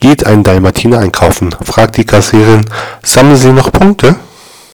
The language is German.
Geht ein Dalmatiner einkaufen, fragt die Kassiererin, sammeln Sie noch Punkte?